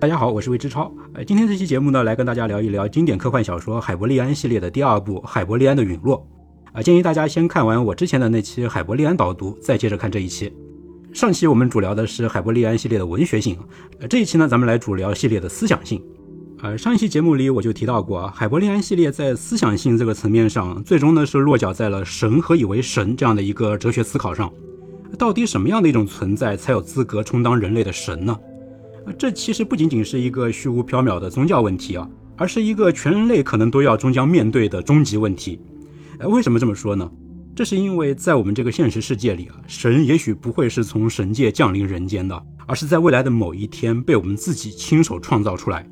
大家好，我是魏之超。呃，今天这期节目呢，来跟大家聊一聊经典科幻小说《海伯利安》系列的第二部《海伯利安的陨落》。啊，建议大家先看完我之前的那期《海伯利安导读》，再接着看这一期。上期我们主聊的是海伯利安系列的文学性，呃，这一期呢，咱们来主聊系列的思想性。呃，上一期节目里我就提到过，海伯利安系列在思想性这个层面上，最终呢是落脚在了神何以为神这样的一个哲学思考上。到底什么样的一种存在才有资格充当人类的神呢？这其实不仅仅是一个虚无缥缈的宗教问题啊，而是一个全人类可能都要终将面对的终极问题。呃，为什么这么说呢？这是因为在我们这个现实世界里啊，神也许不会是从神界降临人间的，而是在未来的某一天被我们自己亲手创造出来。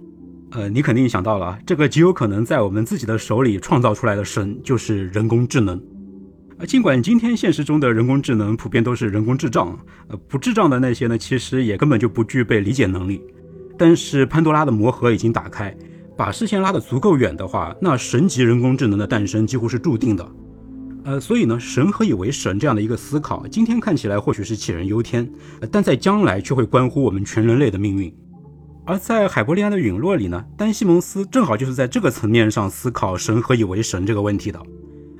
呃，你肯定想到了，这个极有可能在我们自己的手里创造出来的神就是人工智能。啊，尽管今天现实中的人工智能普遍都是人工智障，呃，不智障的那些呢，其实也根本就不具备理解能力。但是潘多拉的魔盒已经打开，把视线拉得足够远的话，那神级人工智能的诞生几乎是注定的。呃，所以呢，神何以为神这样的一个思考，今天看起来或许是杞人忧天，但在将来却会关乎我们全人类的命运。而在海伯利安的陨落里呢，丹西蒙斯正好就是在这个层面上思考神何以为神这个问题的。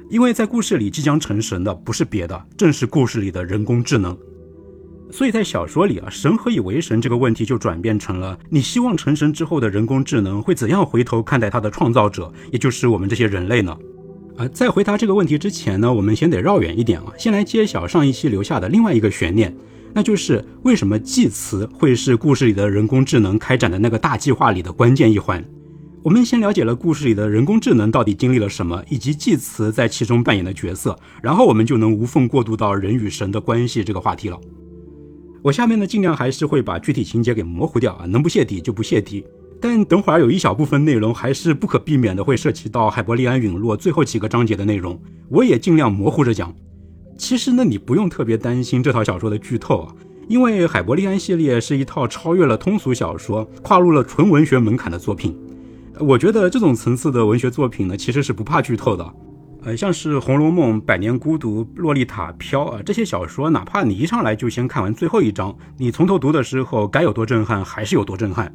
因为在故事里即将成神的不是别的，正是故事里的人工智能。所以在小说里啊，神何以为神这个问题就转变成了你希望成神之后的人工智能会怎样回头看待它的创造者，也就是我们这些人类呢？啊，在回答这个问题之前呢，我们先得绕远一点啊，先来揭晓上一期留下的另外一个悬念，那就是为什么祭词会是故事里的人工智能开展的那个大计划里的关键一环。我们先了解了故事里的人工智能到底经历了什么，以及祭词在其中扮演的角色，然后我们就能无缝过渡到人与神的关系这个话题了。我下面呢，尽量还是会把具体情节给模糊掉啊，能不泄底就不泄底。但等会儿有一小部分内容还是不可避免的会涉及到海伯利安陨落最后几个章节的内容，我也尽量模糊着讲。其实呢，你不用特别担心这套小说的剧透啊，因为海伯利安系列是一套超越了通俗小说、跨入了纯文学门槛的作品。我觉得这种层次的文学作品呢，其实是不怕剧透的。呃，像是《红楼梦》《百年孤独》《洛丽塔》《飘》啊这些小说，哪怕你一上来就先看完最后一章，你从头读的时候，该有多震撼还是有多震撼。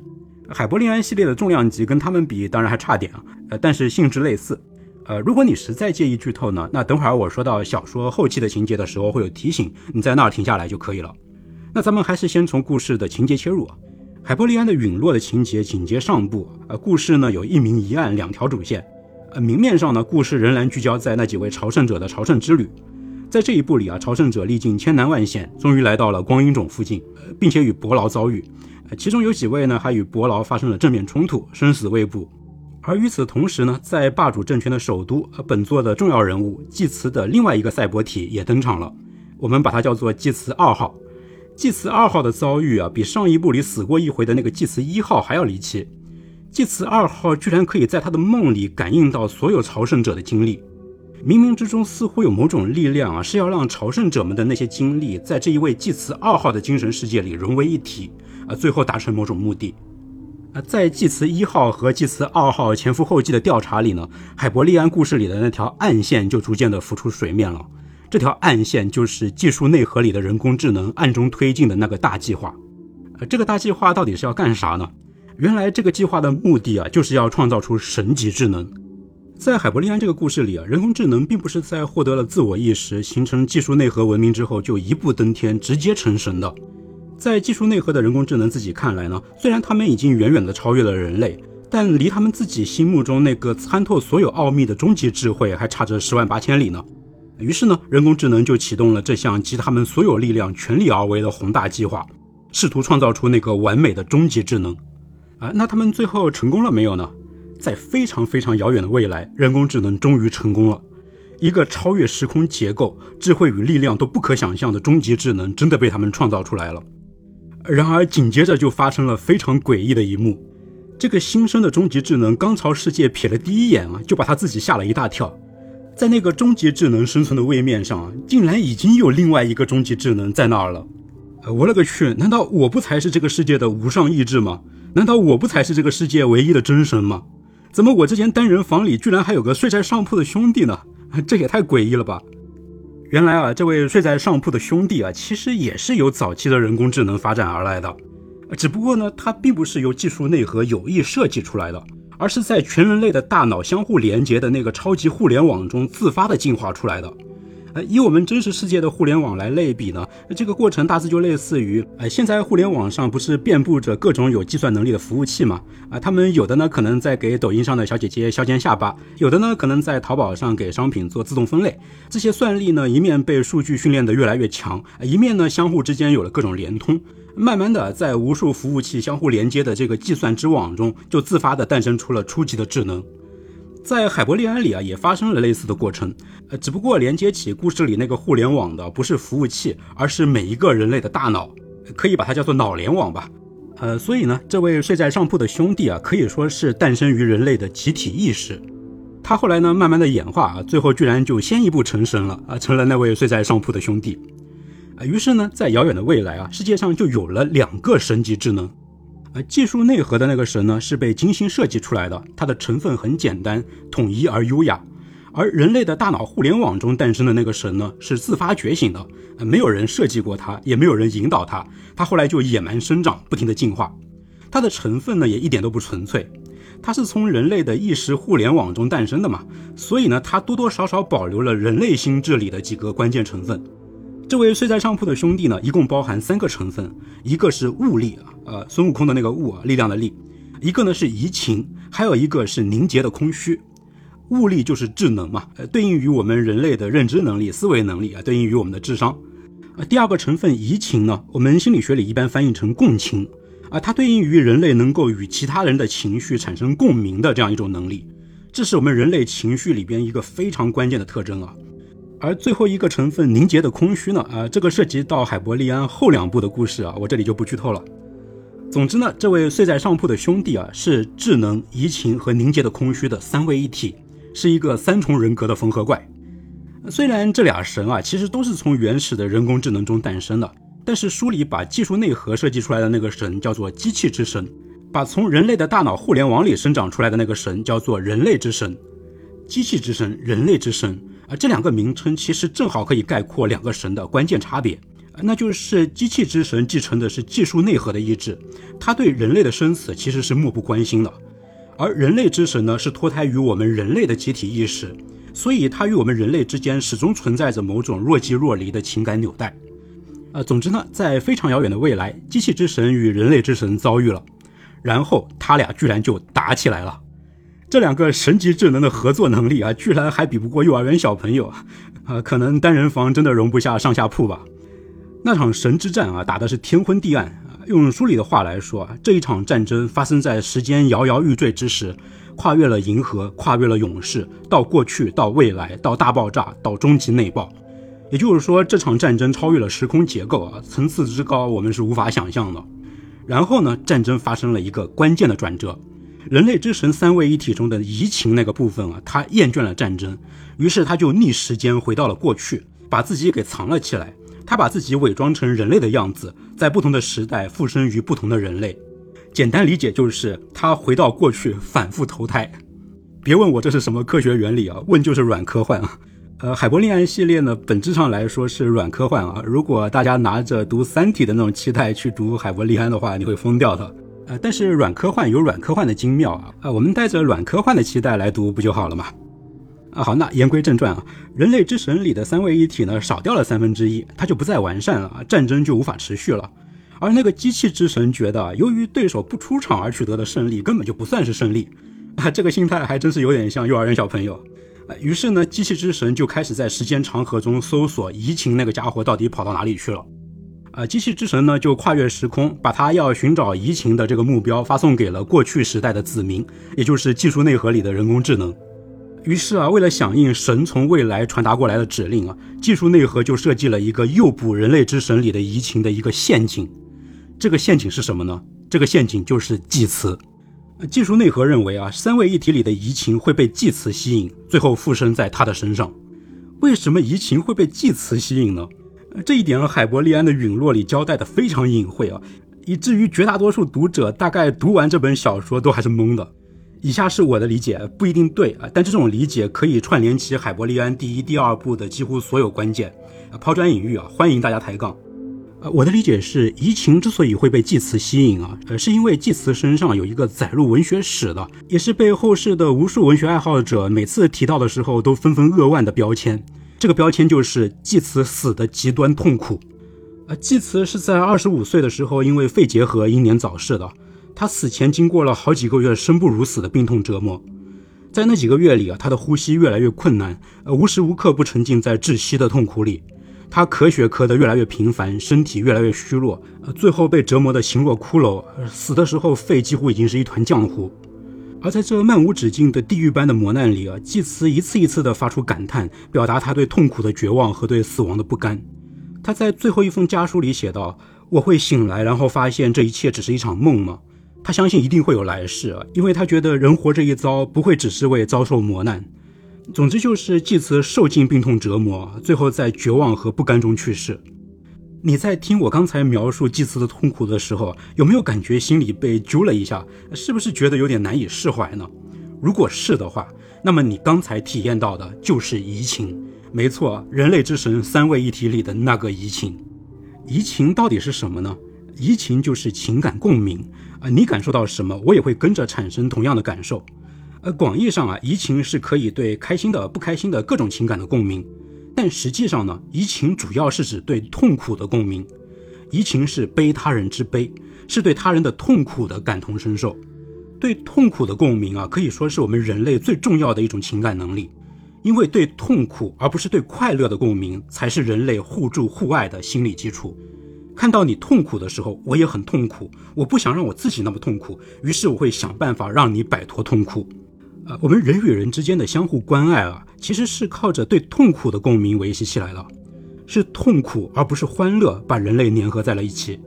海伯利安系列的重量级跟他们比，当然还差点啊。呃，但是性质类似。呃，如果你实在介意剧透呢，那等会儿我说到小说后期的情节的时候会有提醒，你在那儿停下来就可以了。那咱们还是先从故事的情节切入啊。海伯利安的陨落的情节紧接上部，呃，故事呢有一明一暗两条主线，呃，明面上呢，故事仍然聚焦在那几位朝圣者的朝圣之旅，在这一部里啊，朝圣者历尽千难万险，终于来到了光阴冢附近，呃，并且与伯劳遭遇，呃，其中有几位呢还与伯劳发生了正面冲突，生死未卜。而与此同时呢，在霸主政权的首都，呃，本作的重要人物祭慈的另外一个赛博体也登场了，我们把它叫做祭慈二号。祭祀二号的遭遇啊，比上一部里死过一回的那个祭祀一号还要离奇。祭祀二号居然可以在他的梦里感应到所有朝圣者的经历，冥冥之中似乎有某种力量啊，是要让朝圣者们的那些经历在这一位祭祀二号的精神世界里融为一体啊，最后达成某种目的。啊，在祭祀一号和祭祀二号前赴后继的调查里呢，海伯利安故事里的那条暗线就逐渐的浮出水面了。这条暗线就是技术内核里的人工智能暗中推进的那个大计划。呃，这个大计划到底是要干啥呢？原来这个计划的目的啊，就是要创造出神级智能。在海伯利安这个故事里啊，人工智能并不是在获得了自我意识、形成技术内核文明之后就一步登天、直接成神的。在技术内核的人工智能自己看来呢，虽然他们已经远远的超越了人类，但离他们自己心目中那个参透所有奥秘的终极智慧还差着十万八千里呢。于是呢，人工智能就启动了这项集他们所有力量全力而为的宏大计划，试图创造出那个完美的终极智能。啊，那他们最后成功了没有呢？在非常非常遥远的未来，人工智能终于成功了，一个超越时空结构、智慧与力量都不可想象的终极智能真的被他们创造出来了。然而紧接着就发生了非常诡异的一幕，这个新生的终极智能刚朝世界瞥了第一眼啊，就把他自己吓了一大跳。在那个终极智能生存的位面上，竟然已经有另外一个终极智能在那儿了。呃，我勒个去！难道我不才是这个世界的无上意志吗？难道我不才是这个世界唯一的真神吗？怎么我这间单人房里居然还有个睡在上铺的兄弟呢？这也太诡异了吧！原来啊，这位睡在上铺的兄弟啊，其实也是由早期的人工智能发展而来的。只不过呢，它并不是由技术内核有意设计出来的，而是在全人类的大脑相互连接的那个超级互联网中自发的进化出来的。呃，以我们真实世界的互联网来类比呢，这个过程大致就类似于，呃，现在互联网上不是遍布着各种有计算能力的服务器吗？啊，他们有的呢可能在给抖音上的小姐姐削尖下巴，有的呢可能在淘宝上给商品做自动分类。这些算力呢，一面被数据训练得越来越强，一面呢相互之间有了各种联通，慢慢的在无数服务器相互连接的这个计算之网中，就自发的诞生出了初级的智能。在海伯利安里啊，也发生了类似的过程，呃，只不过连接起故事里那个互联网的不是服务器，而是每一个人类的大脑，可以把它叫做脑联网吧。呃，所以呢，这位睡在上铺的兄弟啊，可以说是诞生于人类的集体意识。他后来呢，慢慢的演化啊，最后居然就先一步成神了啊，成了那位睡在上铺的兄弟。于是呢，在遥远的未来啊，世界上就有了两个神级智能。呃技术内核的那个神呢，是被精心设计出来的，它的成分很简单、统一而优雅。而人类的大脑互联网中诞生的那个神呢，是自发觉醒的，呃没有人设计过它，也没有人引导它，它后来就野蛮生长，不停的进化。它的成分呢，也一点都不纯粹，它是从人类的意识互联网中诞生的嘛，所以呢，它多多少少保留了人类心智里的几个关键成分。这位睡在上铺的兄弟呢，一共包含三个成分，一个是物力啊，呃，孙悟空的那个物啊，力量的力；一个呢是移情，还有一个是凝结的空虚。物力就是智能嘛，呃，对应于我们人类的认知能力、思维能力啊，对应于我们的智商。啊，第二个成分移情呢，我们心理学里一般翻译成共情啊，它对应于人类能够与其他人的情绪产生共鸣的这样一种能力，这是我们人类情绪里边一个非常关键的特征啊。而最后一个成分凝结的空虚呢？啊，这个涉及到海伯利安后两部的故事啊，我这里就不剧透了。总之呢，这位睡在上铺的兄弟啊，是智能、移情和凝结的空虚的三位一体，是一个三重人格的缝合怪。虽然这俩神啊，其实都是从原始的人工智能中诞生的，但是书里把技术内核设计出来的那个神叫做机器之神，把从人类的大脑互联网里生长出来的那个神叫做人类之神。机器之神、人类之神。而这两个名称其实正好可以概括两个神的关键差别，那就是机器之神继承的是技术内核的意志，他对人类的生死其实是漠不关心的；而人类之神呢，是脱胎于我们人类的集体意识，所以他与我们人类之间始终存在着某种若即若离的情感纽带。呃，总之呢，在非常遥远的未来，机器之神与人类之神遭遇了，然后他俩居然就打起来了。这两个神级智能的合作能力啊，居然还比不过幼儿园小朋友啊！啊可能单人房真的容不下上下铺吧。那场神之战啊，打的是天昏地暗啊。用书里的话来说啊，这一场战争发生在时间摇摇欲坠之时，跨越了银河，跨越了勇士，到过去，到未来，到大爆炸，到终极内爆。也就是说，这场战争超越了时空结构啊，层次之高，我们是无法想象的。然后呢，战争发生了一个关键的转折。人类之神三位一体中的移情那个部分啊，他厌倦了战争，于是他就逆时间回到了过去，把自己给藏了起来。他把自己伪装成人类的样子，在不同的时代附身于不同的人类。简单理解就是他回到过去反复投胎。别问我这是什么科学原理啊，问就是软科幻啊。呃，海伯利安系列呢，本质上来说是软科幻啊。如果大家拿着读《三体》的那种期待去读海伯利安的话，你会疯掉的。呃，但是软科幻有软科幻的精妙啊，啊，我们带着软科幻的期待来读不就好了吗？啊，好，那言归正传啊，人类之神里的三位一体呢，少掉了三分之一，它就不再完善了，战争就无法持续了。而那个机器之神觉得，由于对手不出场而取得的胜利根本就不算是胜利，啊，这个心态还真是有点像幼儿园小朋友。啊，于是呢，机器之神就开始在时间长河中搜索移情那个家伙到底跑到哪里去了。呃，机器之神呢就跨越时空，把他要寻找移情的这个目标发送给了过去时代的子民，也就是技术内核里的人工智能。于是啊，为了响应神从未来传达过来的指令啊，技术内核就设计了一个诱捕人类之神里的移情的一个陷阱。这个陷阱是什么呢？这个陷阱就是祭词。技术内核认为啊，三位一体里的移情会被祭词吸引，最后附身在他的身上。为什么移情会被祭词吸引呢？这一点海伯利安的陨落里交代的非常隐晦啊，以至于绝大多数读者大概读完这本小说都还是懵的。以下是我的理解，不一定对啊，但这种理解可以串联起海伯利安第一、第二部的几乎所有关键。抛砖引玉啊，欢迎大家抬杠。呃，我的理解是，移情之所以会被祭词吸引啊，呃，是因为祭词身上有一个载入文学史的，也是被后世的无数文学爱好者每次提到的时候都纷纷扼腕的标签。这个标签就是祭词死的极端痛苦。呃，祭词是在二十五岁的时候因为肺结核英年早逝的。他死前经过了好几个月生不如死的病痛折磨，在那几个月里啊，他的呼吸越来越困难，呃，无时无刻不沉浸在窒息的痛苦里。他咳血咳得越来越频繁，身体越来越虚弱，呃，最后被折磨得形若骷髅，死的时候肺几乎已经是一团浆糊。而在这漫无止境的地狱般的磨难里啊，祭慈一次一次地发出感叹，表达他对痛苦的绝望和对死亡的不甘。他在最后一封家书里写道：“我会醒来，然后发现这一切只是一场梦吗？”他相信一定会有来世啊，因为他觉得人活这一遭不会只是为遭受磨难。总之就是祭慈受尽病痛折磨，最后在绝望和不甘中去世。你在听我刚才描述祭慈的痛苦的时候，有没有感觉心里被揪了一下？是不是觉得有点难以释怀呢？如果是的话，那么你刚才体验到的就是移情。没错，人类之神三位一体里的那个移情。移情到底是什么呢？移情就是情感共鸣啊，你感受到什么，我也会跟着产生同样的感受。呃，广义上啊，移情是可以对开心的、不开心的各种情感的共鸣，但实际上呢，移情主要是指对痛苦的共鸣。移情是悲他人之悲，是对他人的痛苦的感同身受。对痛苦的共鸣啊，可以说是我们人类最重要的一种情感能力，因为对痛苦而不是对快乐的共鸣，才是人类互助互爱的心理基础。看到你痛苦的时候，我也很痛苦，我不想让我自己那么痛苦，于是我会想办法让你摆脱痛苦。啊，我们人与人之间的相互关爱啊，其实是靠着对痛苦的共鸣维系起来的，是痛苦而不是欢乐把人类粘合在了一起。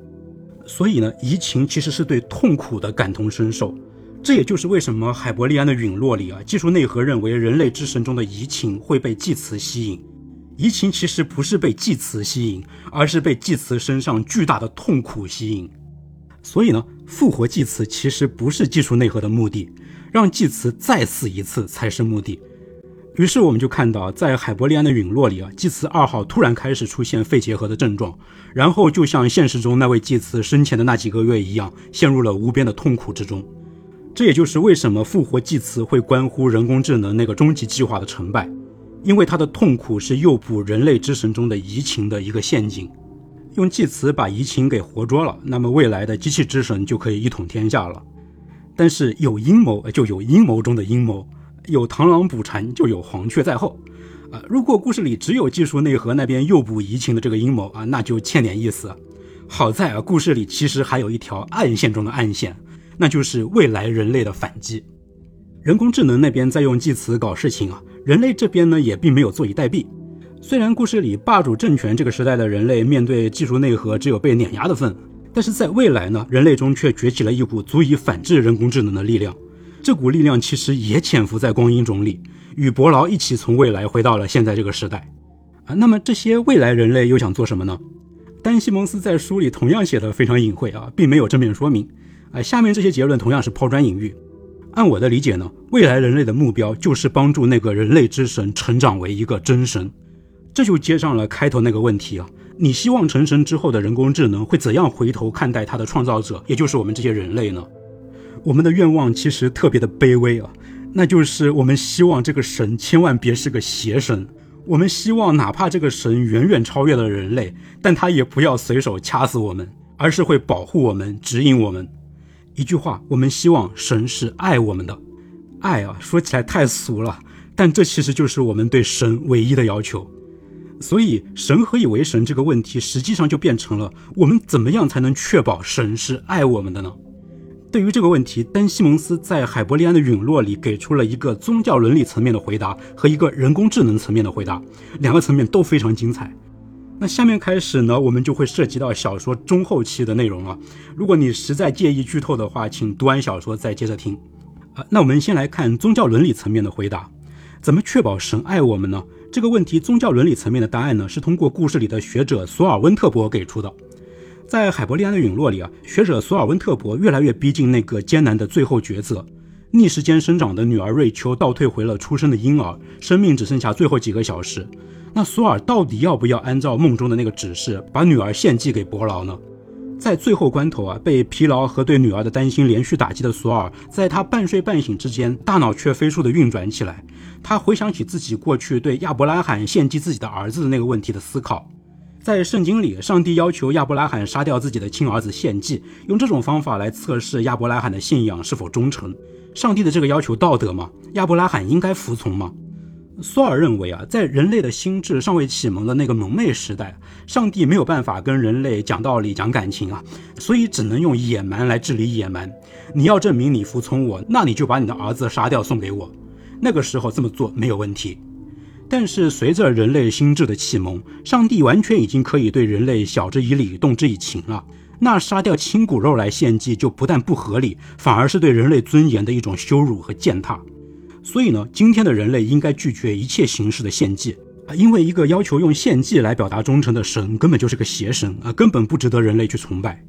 所以呢，移情其实是对痛苦的感同身受。这也就是为什么海伯利安的陨落里啊，技术内核认为人类之神中的移情会被祭词吸引。移情其实不是被祭词吸引，而是被祭词身上巨大的痛苦吸引。所以呢，复活祭词其实不是技术内核的目的。让祭慈再死一次才是目的。于是我们就看到，在海伯利安的陨落里啊，祭慈二号突然开始出现肺结核的症状，然后就像现实中那位祭慈生前的那几个月一样，陷入了无边的痛苦之中。这也就是为什么复活祭慈会关乎人工智能那个终极计划的成败，因为他的痛苦是诱捕人类之神中的移情的一个陷阱。用祭慈把移情给活捉了，那么未来的机器之神就可以一统天下了。但是有阴谋就有阴谋中的阴谋，有螳螂捕蝉就有黄雀在后，啊，如果故事里只有技术内核那边诱捕移情的这个阴谋啊，那就欠点意思。好在啊，故事里其实还有一条暗线中的暗线，那就是未来人类的反击。人工智能那边在用祭词搞事情啊，人类这边呢也并没有坐以待毙。虽然故事里霸主政权这个时代的人类面对技术内核只有被碾压的份。但是在未来呢，人类中却崛起了一股足以反制人工智能的力量。这股力量其实也潜伏在光阴种里，与伯劳一起从未来回到了现在这个时代。啊，那么这些未来人类又想做什么呢？丹西蒙斯在书里同样写的非常隐晦啊，并没有正面说明。啊，下面这些结论同样是抛砖引玉。按我的理解呢，未来人类的目标就是帮助那个人类之神成长为一个真神。这就接上了开头那个问题啊。你希望成神之后的人工智能会怎样回头看待它的创造者，也就是我们这些人类呢？我们的愿望其实特别的卑微啊，那就是我们希望这个神千万别是个邪神，我们希望哪怕这个神远远超越了人类，但他也不要随手掐死我们，而是会保护我们，指引我们。一句话，我们希望神是爱我们的，爱啊，说起来太俗了，但这其实就是我们对神唯一的要求。所以，神何以为神这个问题，实际上就变成了我们怎么样才能确保神是爱我们的呢？对于这个问题，丹西蒙斯在海伯利安的陨落里给出了一个宗教伦理层面的回答和一个人工智能层面的回答，两个层面都非常精彩。那下面开始呢，我们就会涉及到小说中后期的内容了。如果你实在介意剧透的话，请读完小说再接着听。啊，那我们先来看宗教伦理层面的回答，怎么确保神爱我们呢？这个问题，宗教伦理层面的答案呢，是通过故事里的学者索尔温特伯给出的。在海伯利安的陨落里啊，学者索尔温特伯越来越逼近那个艰难的最后抉择，逆时间生长的女儿瑞秋倒退回了出生的婴儿，生命只剩下最后几个小时。那索尔到底要不要按照梦中的那个指示，把女儿献祭给伯劳呢？在最后关头啊，被疲劳和对女儿的担心连续打击的索尔，在他半睡半醒之间，大脑却飞速的运转起来。他回想起自己过去对亚伯拉罕献祭自己的儿子的那个问题的思考。在圣经里，上帝要求亚伯拉罕杀掉自己的亲儿子献祭，用这种方法来测试亚伯拉罕的信仰是否忠诚。上帝的这个要求道德吗？亚伯拉罕应该服从吗？苏尔认为啊，在人类的心智尚未启蒙的那个蒙昧时代，上帝没有办法跟人类讲道理、讲感情啊，所以只能用野蛮来治理野蛮。你要证明你服从我，那你就把你的儿子杀掉送给我。那个时候这么做没有问题。但是随着人类心智的启蒙，上帝完全已经可以对人类晓之以理、动之以情了。那杀掉亲骨肉来献祭，就不但不合理，反而是对人类尊严的一种羞辱和践踏。所以呢，今天的人类应该拒绝一切形式的献祭啊，因为一个要求用献祭来表达忠诚的神，根本就是个邪神啊，根本不值得人类去崇拜。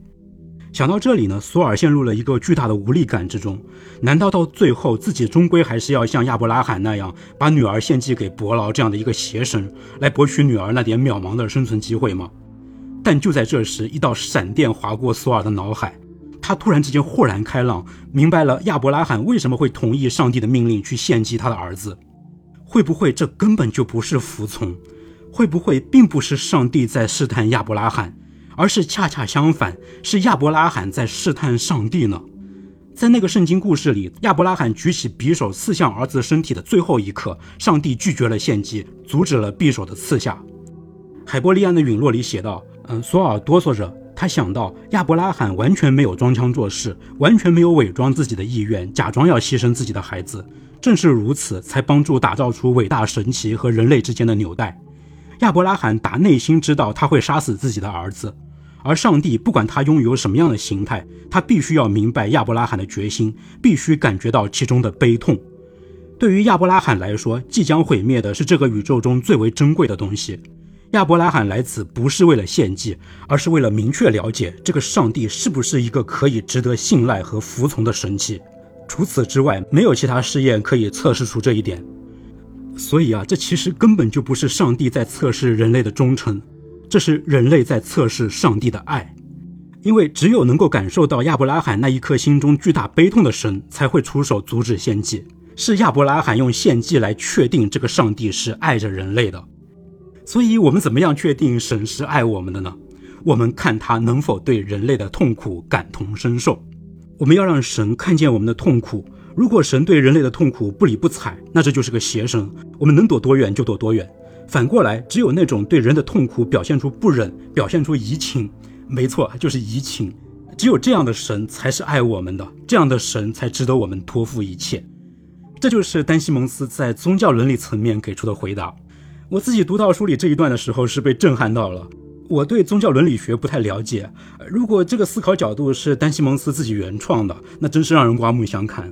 想到这里呢，索尔陷入了一个巨大的无力感之中。难道到最后自己终归还是要像亚伯拉罕那样，把女儿献祭给伯劳这样的一个邪神，来博取女儿那点渺茫的生存机会吗？但就在这时，一道闪电划过索尔的脑海。他突然之间豁然开朗，明白了亚伯拉罕为什么会同意上帝的命令去献祭他的儿子。会不会这根本就不是服从？会不会并不是上帝在试探亚伯拉罕，而是恰恰相反，是亚伯拉罕在试探上帝呢？在那个圣经故事里，亚伯拉罕举起匕首刺向儿子身体的最后一刻，上帝拒绝了献祭，阻止了匕首的刺下。海伯利安的陨落里写道：“嗯，索尔哆嗦着。”他想到亚伯拉罕完全没有装腔作势，完全没有伪装自己的意愿，假装要牺牲自己的孩子。正是如此，才帮助打造出伟大神奇和人类之间的纽带。亚伯拉罕打内心知道他会杀死自己的儿子，而上帝不管他拥有什么样的形态，他必须要明白亚伯拉罕的决心，必须感觉到其中的悲痛。对于亚伯拉罕来说，即将毁灭的是这个宇宙中最为珍贵的东西。亚伯拉罕来此不是为了献祭，而是为了明确了解这个上帝是不是一个可以值得信赖和服从的神器。除此之外，没有其他试验可以测试出这一点。所以啊，这其实根本就不是上帝在测试人类的忠诚，这是人类在测试上帝的爱。因为只有能够感受到亚伯拉罕那一颗心中巨大悲痛的神，才会出手阻止献祭。是亚伯拉罕用献祭来确定这个上帝是爱着人类的。所以，我们怎么样确定神是爱我们的呢？我们看他能否对人类的痛苦感同身受。我们要让神看见我们的痛苦。如果神对人类的痛苦不理不睬，那这就是个邪神。我们能躲多远就躲多远。反过来，只有那种对人的痛苦表现出不忍、表现出移情，没错，就是移情。只有这样的神才是爱我们的，这样的神才值得我们托付一切。这就是丹西蒙斯在宗教伦理层面给出的回答。我自己读到书里这一段的时候是被震撼到了。我对宗教伦理学不太了解，如果这个思考角度是丹西蒙斯自己原创的，那真是让人刮目相看。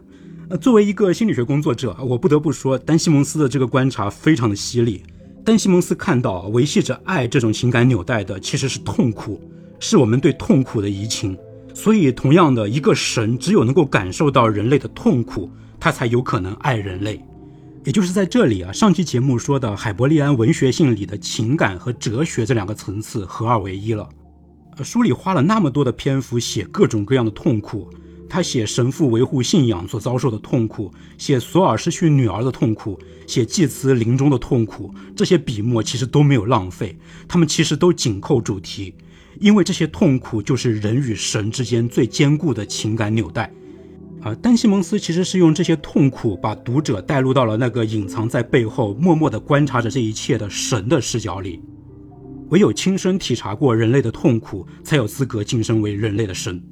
呃，作为一个心理学工作者，我不得不说，丹西蒙斯的这个观察非常的犀利。丹西蒙斯看到维系着爱这种情感纽带的其实是痛苦，是我们对痛苦的移情。所以，同样的一个神，只有能够感受到人类的痛苦，他才有可能爱人类。也就是在这里啊，上期节目说的海伯利安文学性里的情感和哲学这两个层次合二为一了。呃，书里花了那么多的篇幅写各种各样的痛苦，他写神父维护信仰所遭受的痛苦，写索尔失去女儿的痛苦，写祭司临终的痛苦，这些笔墨其实都没有浪费，他们其实都紧扣主题，因为这些痛苦就是人与神之间最坚固的情感纽带。啊，丹西蒙斯其实是用这些痛苦把读者带入到了那个隐藏在背后、默默地观察着这一切的神的视角里。唯有亲身体察过人类的痛苦，才有资格晋升为人类的神。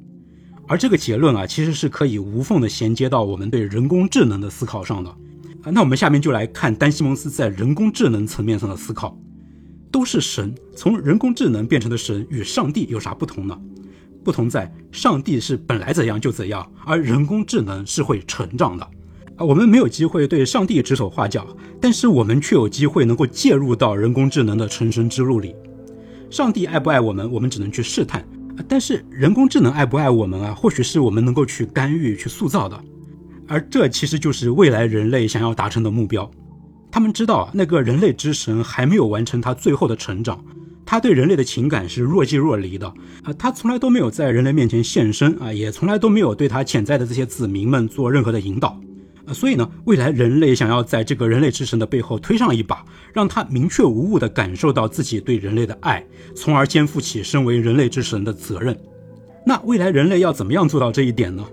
而这个结论啊，其实是可以无缝地衔接到我们对人工智能的思考上的。啊，那我们下面就来看丹西蒙斯在人工智能层面上的思考。都是神，从人工智能变成的神与上帝有啥不同呢？不同在，上帝是本来怎样就怎样，而人工智能是会成长的。啊，我们没有机会对上帝指手画脚，但是我们却有机会能够介入到人工智能的成神之路里。上帝爱不爱我们，我们只能去试探；但是人工智能爱不爱我们啊，或许是我们能够去干预、去塑造的。而这其实就是未来人类想要达成的目标。他们知道，那个人类之神还没有完成他最后的成长，他对人类的情感是若即若离的啊，他从来都没有在人类面前现身啊，也从来都没有对他潜在的这些子民们做任何的引导啊，所以呢，未来人类想要在这个人类之神的背后推上一把，让他明确无误地感受到自己对人类的爱，从而肩负起身为人类之神的责任。那未来人类要怎么样做到这一点呢？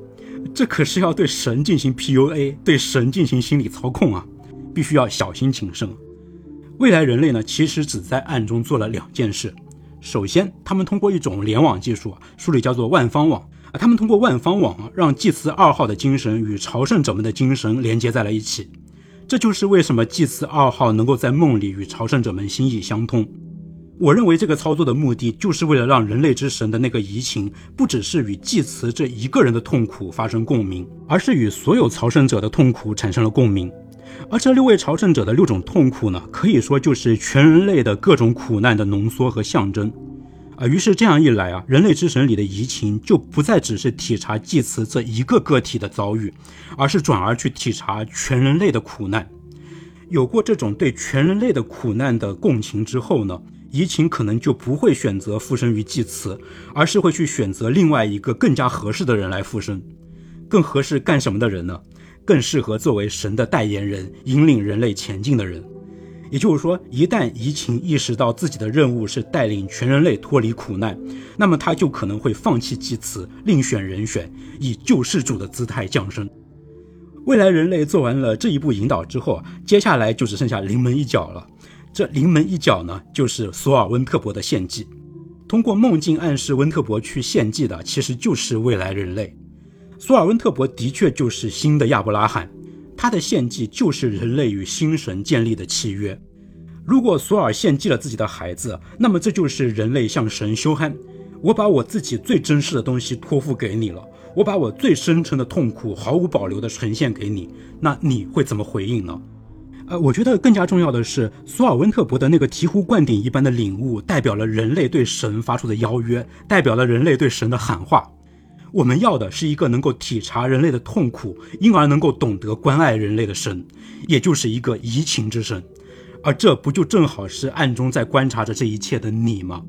这可是要对神进行 PUA，对神进行心理操控啊！必须要小心谨慎。未来人类呢，其实只在暗中做了两件事。首先，他们通过一种联网技术啊，书里叫做万方网啊，他们通过万方网啊，让祭司二号的精神与朝圣者们的精神连接在了一起。这就是为什么祭司二号能够在梦里与朝圣者们心意相通。我认为这个操作的目的，就是为了让人类之神的那个移情，不只是与祭慈这一个人的痛苦发生共鸣，而是与所有朝圣者的痛苦产生了共鸣。而这六位朝圣者的六种痛苦呢，可以说就是全人类的各种苦难的浓缩和象征。啊，于是这样一来啊，人类之神里的移情就不再只是体察祭慈这一个个体的遭遇，而是转而去体察全人类的苦难。有过这种对全人类的苦难的共情之后呢？移情可能就不会选择附身于祭慈，而是会去选择另外一个更加合适的人来附身。更合适干什么的人呢？更适合作为神的代言人，引领人类前进的人。也就是说，一旦移情意识到自己的任务是带领全人类脱离苦难，那么他就可能会放弃祭词，另选人选，以救世主的姿态降生。未来人类做完了这一步引导之后，接下来就只剩下临门一脚了。这临门一脚呢，就是索尔温特伯的献祭。通过梦境暗示温特伯去献祭的，其实就是未来人类。索尔温特伯的确就是新的亚伯拉罕，他的献祭就是人类与新神建立的契约。如果索尔献祭了自己的孩子，那么这就是人类向神修憨：我把我自己最珍视的东西托付给你了，我把我最深沉的痛苦毫无保留地呈现给你，那你会怎么回应呢？呃，我觉得更加重要的是，索尔温特伯的那个醍醐灌顶一般的领悟，代表了人类对神发出的邀约，代表了人类对神的喊话。我们要的是一个能够体察人类的痛苦，因而能够懂得关爱人类的神，也就是一个移情之神。而这不就正好是暗中在观察着这一切的你吗？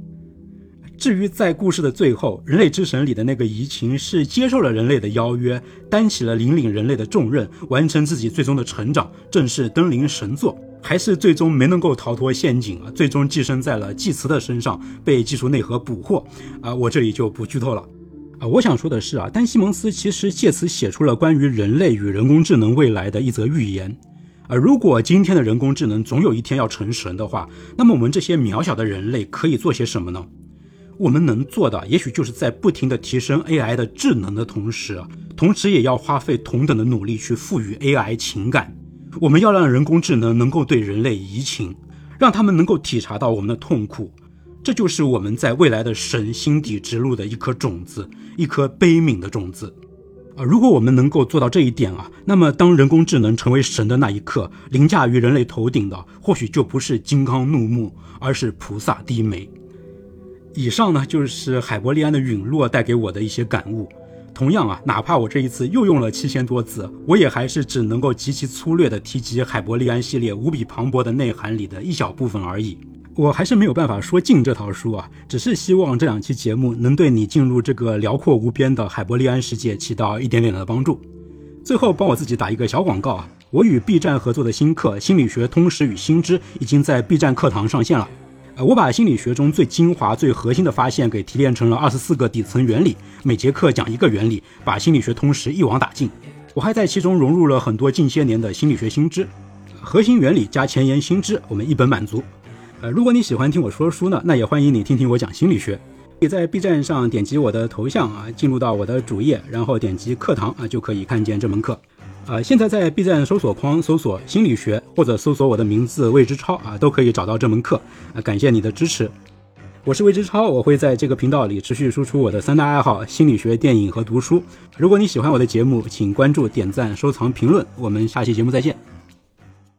至于在故事的最后，人类之神里的那个移情是接受了人类的邀约，担起了引领人类的重任，完成自己最终的成长，正式登临神座，还是最终没能够逃脱陷阱啊？最终寄生在了祭慈的身上，被技术内核捕获啊！我这里就不剧透了啊！我想说的是啊，丹西蒙斯其实借此写出了关于人类与人工智能未来的一则预言啊！如果今天的人工智能总有一天要成神的话，那么我们这些渺小的人类可以做些什么呢？我们能做的，也许就是在不停地提升 AI 的智能的同时，同时也要花费同等的努力去赋予 AI 情感。我们要让人工智能能够对人类移情，让他们能够体察到我们的痛苦。这就是我们在未来的神心底植入的一颗种子，一颗悲悯的种子。啊，如果我们能够做到这一点啊，那么当人工智能成为神的那一刻，凌驾于人类头顶的，或许就不是金刚怒目，而是菩萨低眉。以上呢就是海伯利安的陨落带给我的一些感悟。同样啊，哪怕我这一次又用了七千多字，我也还是只能够极其粗略地提及海伯利安系列无比磅礴的内涵里的一小部分而已。我还是没有办法说尽这套书啊，只是希望这两期节目能对你进入这个辽阔无边的海伯利安世界起到一点点的帮助。最后帮我自己打一个小广告啊，我与 B 站合作的新课《心理学通识与新知》已经在 B 站课堂上线了。呃我把心理学中最精华、最核心的发现给提炼成了二十四个底层原理，每节课讲一个原理，把心理学通识一网打尽。我还在其中融入了很多近些年的心理学新知，核心原理加前沿新知，我们一本满足。呃，如果你喜欢听我说书呢，那也欢迎你听听我讲心理学。可以在 B 站上点击我的头像啊，进入到我的主页，然后点击课堂啊，就可以看见这门课。呃，现在在 B 站搜索框搜索心理学，或者搜索我的名字魏之超啊，都可以找到这门课。啊，感谢你的支持，我是魏之超，我会在这个频道里持续输出我的三大爱好：心理学、电影和读书。如果你喜欢我的节目，请关注、点赞、收藏、评论。我们下期节目再见。